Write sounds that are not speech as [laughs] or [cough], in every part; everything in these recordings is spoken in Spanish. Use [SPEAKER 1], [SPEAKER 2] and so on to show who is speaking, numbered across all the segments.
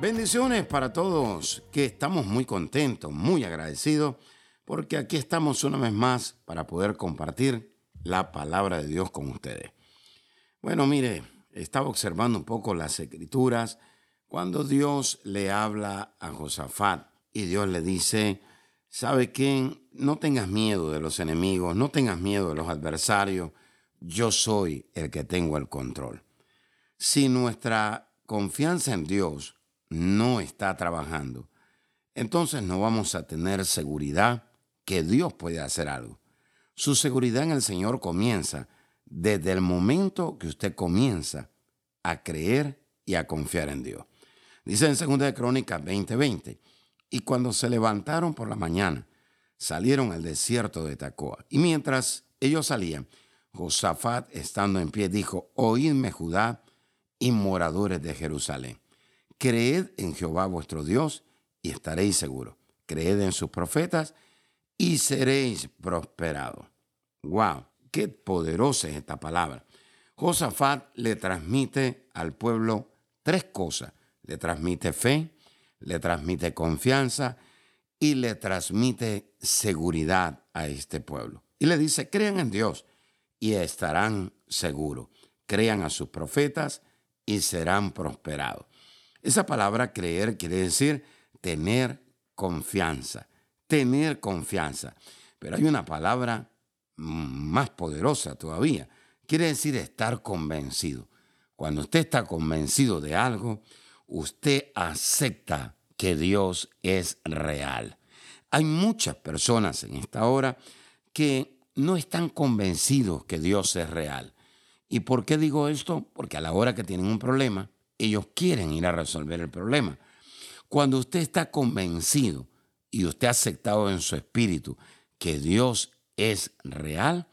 [SPEAKER 1] Bendiciones para todos, que estamos muy contentos, muy agradecidos, porque aquí estamos una vez más para poder compartir la palabra de Dios con ustedes. Bueno, mire, estaba observando un poco las escrituras cuando Dios le habla a Josafat y Dios le dice, ¿sabe quién? No tengas miedo de los enemigos, no tengas miedo de los adversarios, yo soy el que tengo el control. Si nuestra confianza en Dios no está trabajando, entonces no vamos a tener seguridad que Dios puede hacer algo. Su seguridad en el Señor comienza desde el momento que usted comienza a creer y a confiar en Dios. Dice en 2 de Crónicas 20:20, y cuando se levantaron por la mañana, salieron al desierto de Tacoa. Y mientras ellos salían, Josafat, estando en pie, dijo, Oídme Judá y moradores de Jerusalén. Creed en Jehová vuestro Dios y estaréis seguros. Creed en sus profetas y seréis prosperados. ¡Wow! ¡Qué poderosa es esta palabra! Josafat le transmite al pueblo tres cosas. Le transmite fe, le transmite confianza y le transmite seguridad a este pueblo. Y le dice, crean en Dios y estarán seguros. Crean a sus profetas y serán prosperados. Esa palabra creer quiere decir tener confianza, tener confianza. Pero hay una palabra más poderosa todavía. Quiere decir estar convencido. Cuando usted está convencido de algo, usted acepta que Dios es real. Hay muchas personas en esta hora que no están convencidos que Dios es real. ¿Y por qué digo esto? Porque a la hora que tienen un problema, ellos quieren ir a resolver el problema. Cuando usted está convencido y usted ha aceptado en su espíritu que Dios es real,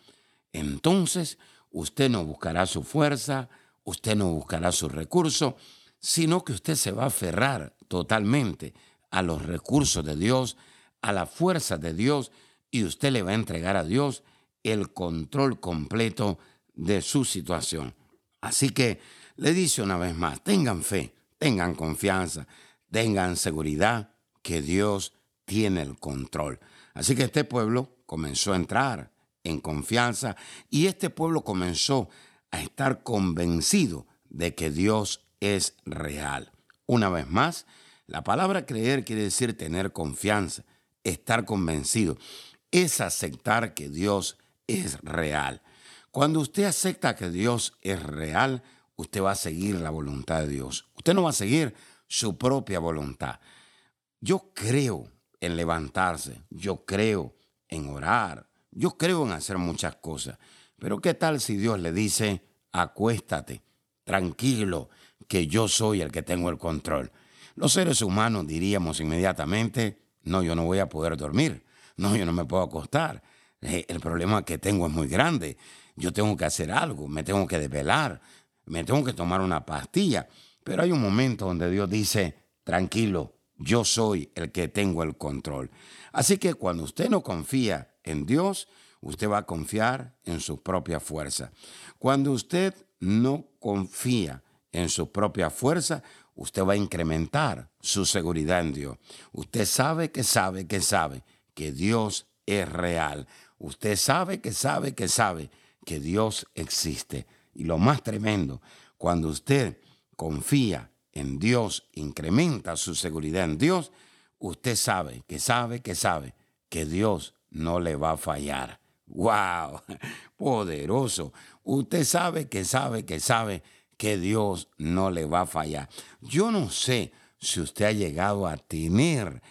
[SPEAKER 1] entonces usted no buscará su fuerza, usted no buscará su recurso, sino que usted se va a aferrar totalmente a los recursos de Dios, a la fuerza de Dios, y usted le va a entregar a Dios el control completo de su situación. Así que le dice una vez más, tengan fe, tengan confianza, tengan seguridad que Dios tiene el control. Así que este pueblo comenzó a entrar en confianza y este pueblo comenzó a estar convencido de que Dios es real. Una vez más, la palabra creer quiere decir tener confianza, estar convencido. Es aceptar que Dios es real. Cuando usted acepta que Dios es real, usted va a seguir la voluntad de Dios. Usted no va a seguir su propia voluntad. Yo creo en levantarse, yo creo en orar, yo creo en hacer muchas cosas. Pero ¿qué tal si Dios le dice, acuéstate, tranquilo, que yo soy el que tengo el control? Los seres humanos diríamos inmediatamente, no, yo no voy a poder dormir, no, yo no me puedo acostar, eh, el problema que tengo es muy grande, yo tengo que hacer algo, me tengo que desvelar, me tengo que tomar una pastilla. Pero hay un momento donde Dios dice, tranquilo, yo soy el que tengo el control. Así que cuando usted no confía en Dios, usted va a confiar en su propia fuerza. Cuando usted no confía en su propia fuerza, usted va a incrementar su seguridad en Dios. Usted sabe que sabe que sabe que Dios es real. Usted sabe que sabe que sabe que Dios existe. Y lo más tremendo, cuando usted confía en Dios, incrementa su seguridad en Dios, usted sabe que sabe que sabe que Dios no le va a fallar. ¡Wow! [laughs] Poderoso. Usted sabe que sabe que sabe que Dios no le va a fallar. Yo no sé si usted ha llegado a tener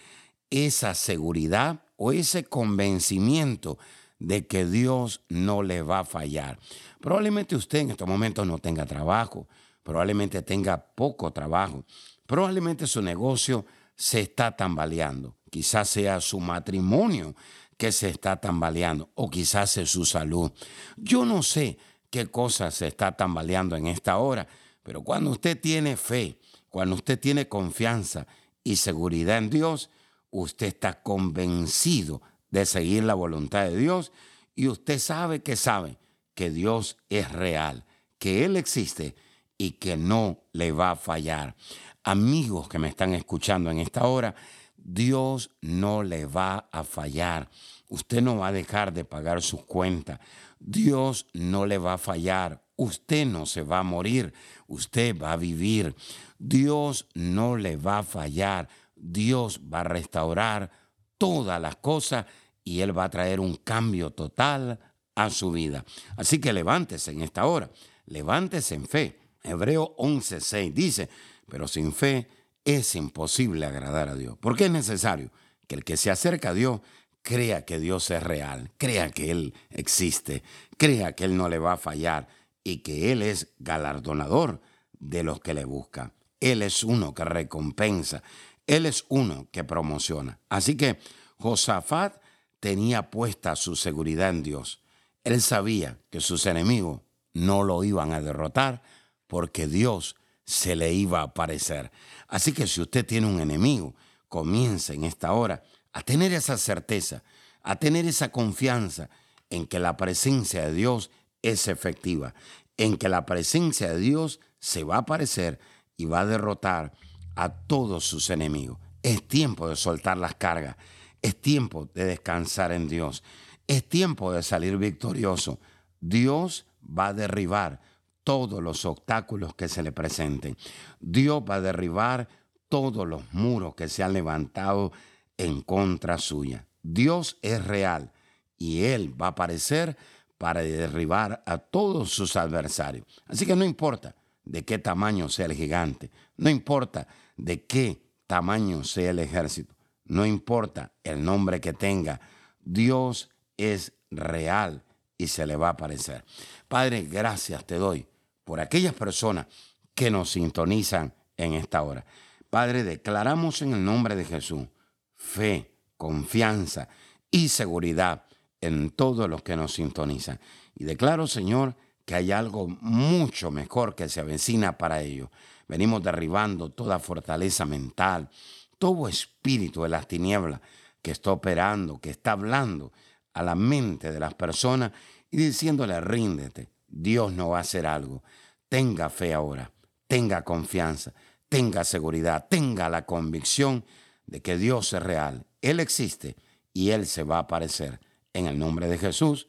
[SPEAKER 1] esa seguridad o ese convencimiento de que Dios no le va a fallar. Probablemente usted en estos momentos no tenga trabajo, probablemente tenga poco trabajo, Probablemente su negocio se está tambaleando. Quizás sea su matrimonio que se está tambaleando o quizás es su salud. Yo no sé qué cosa se está tambaleando en esta hora, pero cuando usted tiene fe, cuando usted tiene confianza y seguridad en Dios, usted está convencido de seguir la voluntad de Dios y usted sabe que sabe que Dios es real, que Él existe y que no le va a fallar. Amigos que me están escuchando en esta hora, Dios no le va a fallar. Usted no va a dejar de pagar sus cuentas. Dios no le va a fallar. Usted no se va a morir. Usted va a vivir. Dios no le va a fallar. Dios va a restaurar todas las cosas y Él va a traer un cambio total a su vida. Así que levántese en esta hora. Levántese en fe. Hebreo 11:6 dice, pero sin fe es imposible agradar a Dios. Porque es necesario que el que se acerca a Dios crea que Dios es real, crea que Él existe, crea que Él no le va a fallar y que Él es galardonador de los que le buscan. Él es uno que recompensa, Él es uno que promociona. Así que Josafat tenía puesta su seguridad en Dios. Él sabía que sus enemigos no lo iban a derrotar porque Dios se le iba a aparecer. Así que si usted tiene un enemigo, comience en esta hora a tener esa certeza, a tener esa confianza en que la presencia de Dios es efectiva, en que la presencia de Dios se va a aparecer y va a derrotar a todos sus enemigos. Es tiempo de soltar las cargas, es tiempo de descansar en Dios, es tiempo de salir victorioso. Dios va a derribar todos los obstáculos que se le presenten. Dios va a derribar todos los muros que se han levantado en contra suya. Dios es real y Él va a aparecer para derribar a todos sus adversarios. Así que no importa de qué tamaño sea el gigante, no importa de qué tamaño sea el ejército, no importa el nombre que tenga, Dios es real y se le va a aparecer. Padre, gracias te doy por aquellas personas que nos sintonizan en esta hora. Padre, declaramos en el nombre de Jesús fe, confianza y seguridad en todos los que nos sintonizan. Y declaro, Señor, que hay algo mucho mejor que se avecina para ellos. Venimos derribando toda fortaleza mental, todo espíritu de las tinieblas que está operando, que está hablando a la mente de las personas y diciéndole, ríndete, Dios no va a hacer algo. Tenga fe ahora, tenga confianza, tenga seguridad, tenga la convicción de que Dios es real, Él existe y Él se va a aparecer. En el nombre de Jesús,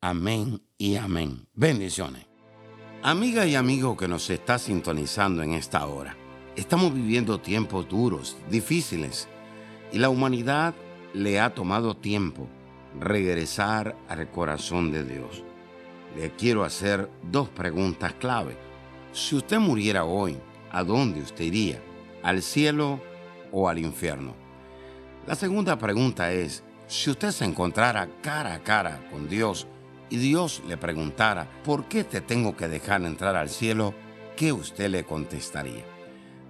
[SPEAKER 1] amén y amén. Bendiciones. Amiga y amigo que nos está sintonizando en esta hora, estamos viviendo tiempos duros, difíciles, y la humanidad le ha tomado tiempo regresar al corazón de Dios le quiero hacer dos preguntas clave. Si usted muriera hoy, ¿a dónde usted iría? ¿Al cielo o al infierno? La segunda pregunta es, si usted se encontrara cara a cara con Dios y Dios le preguntara, ¿por qué te tengo que dejar entrar al cielo? ¿Qué usted le contestaría?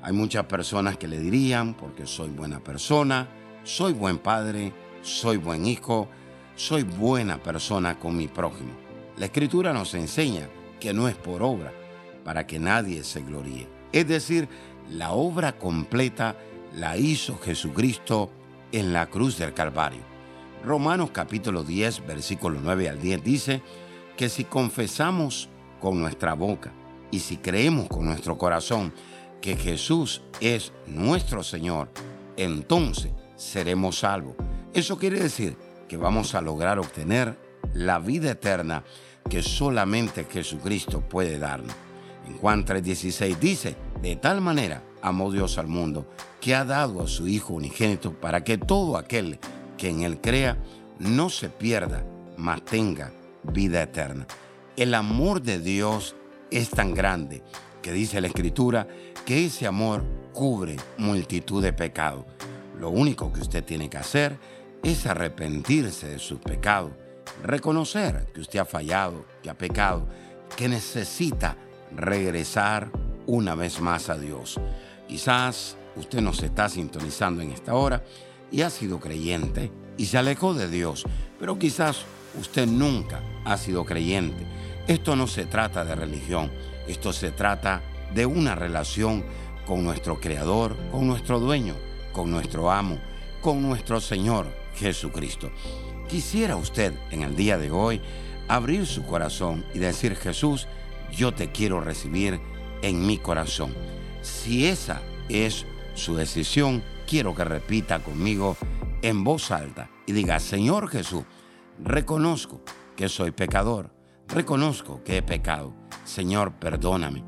[SPEAKER 1] Hay muchas personas que le dirían, porque soy buena persona, soy buen padre, soy buen hijo, soy buena persona con mi prójimo. La escritura nos enseña que no es por obra, para que nadie se gloríe. Es decir, la obra completa la hizo Jesucristo en la cruz del Calvario. Romanos capítulo 10, versículo 9 al 10 dice que si confesamos con nuestra boca y si creemos con nuestro corazón que Jesús es nuestro Señor, entonces seremos salvos. Eso quiere decir que vamos a lograr obtener la vida eterna que solamente Jesucristo puede darnos. En Juan 3:16 dice, de tal manera amó Dios al mundo, que ha dado a su Hijo unigénito para que todo aquel que en él crea no se pierda, mas tenga vida eterna. El amor de Dios es tan grande que dice la Escritura que ese amor cubre multitud de pecados. Lo único que usted tiene que hacer es arrepentirse de sus pecados reconocer que usted ha fallado, que ha pecado, que necesita regresar una vez más a Dios. Quizás usted nos está sintonizando en esta hora y ha sido creyente y se alejó de Dios, pero quizás usted nunca ha sido creyente. Esto no se trata de religión, esto se trata de una relación con nuestro Creador, con nuestro dueño, con nuestro amo, con nuestro Señor Jesucristo. Quisiera usted en el día de hoy abrir su corazón y decir, Jesús, yo te quiero recibir en mi corazón. Si esa es su decisión, quiero que repita conmigo en voz alta y diga, Señor Jesús, reconozco que soy pecador, reconozco que he pecado. Señor, perdóname,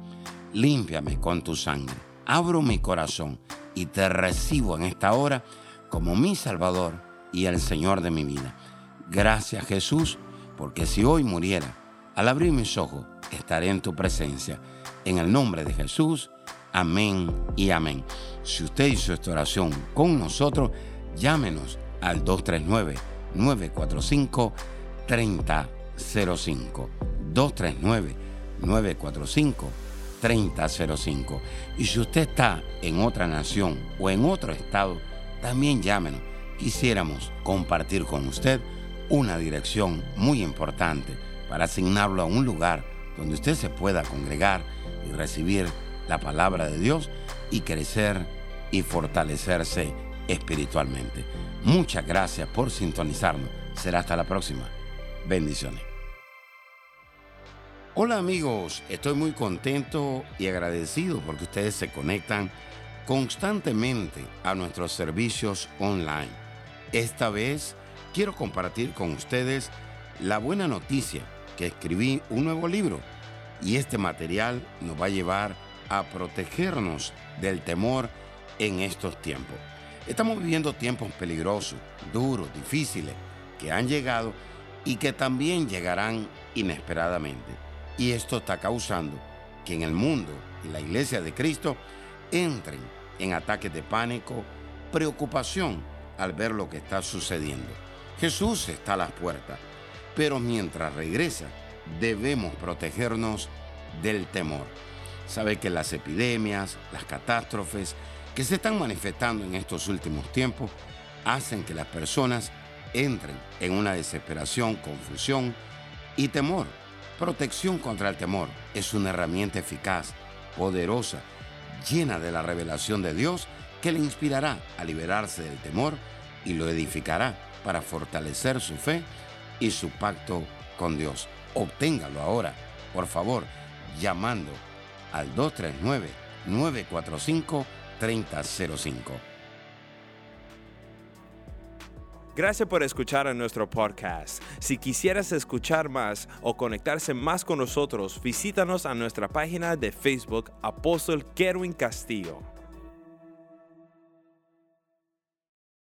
[SPEAKER 1] límpiame con tu sangre, abro mi corazón y te recibo en esta hora como mi Salvador y el Señor de mi vida. Gracias Jesús, porque si hoy muriera, al abrir mis ojos, estaré en tu presencia. En el nombre de Jesús, amén y amén. Si usted hizo esta oración con nosotros, llámenos al 239-945-3005. 239-945-3005. Y si usted está en otra nación o en otro estado, también llámenos. Quisiéramos compartir con usted una dirección muy importante para asignarlo a un lugar donde usted se pueda congregar y recibir la palabra de Dios y crecer y fortalecerse espiritualmente. Muchas gracias por sintonizarnos. Será hasta la próxima. Bendiciones. Hola amigos, estoy muy contento y agradecido porque ustedes se conectan constantemente a nuestros servicios online. Esta vez quiero compartir con ustedes la buena noticia que escribí un nuevo libro y este material nos va a llevar a protegernos del temor en estos tiempos. Estamos viviendo tiempos peligrosos, duros, difíciles, que han llegado y que también llegarán inesperadamente. Y esto está causando que en el mundo y la iglesia de Cristo entren en ataques de pánico, preocupación al ver lo que está sucediendo. Jesús está a las puertas, pero mientras regresa debemos protegernos del temor. Sabe que las epidemias, las catástrofes que se están manifestando en estos últimos tiempos hacen que las personas entren en una desesperación, confusión y temor. Protección contra el temor es una herramienta eficaz, poderosa, llena de la revelación de Dios que le inspirará a liberarse del temor y lo edificará para fortalecer su fe y su pacto con Dios. Obténgalo ahora, por favor, llamando al 239-945-3005.
[SPEAKER 2] Gracias por escuchar a nuestro podcast. Si quisieras escuchar más o conectarse más con nosotros, visítanos a nuestra página de Facebook Apóstol Kerwin Castillo.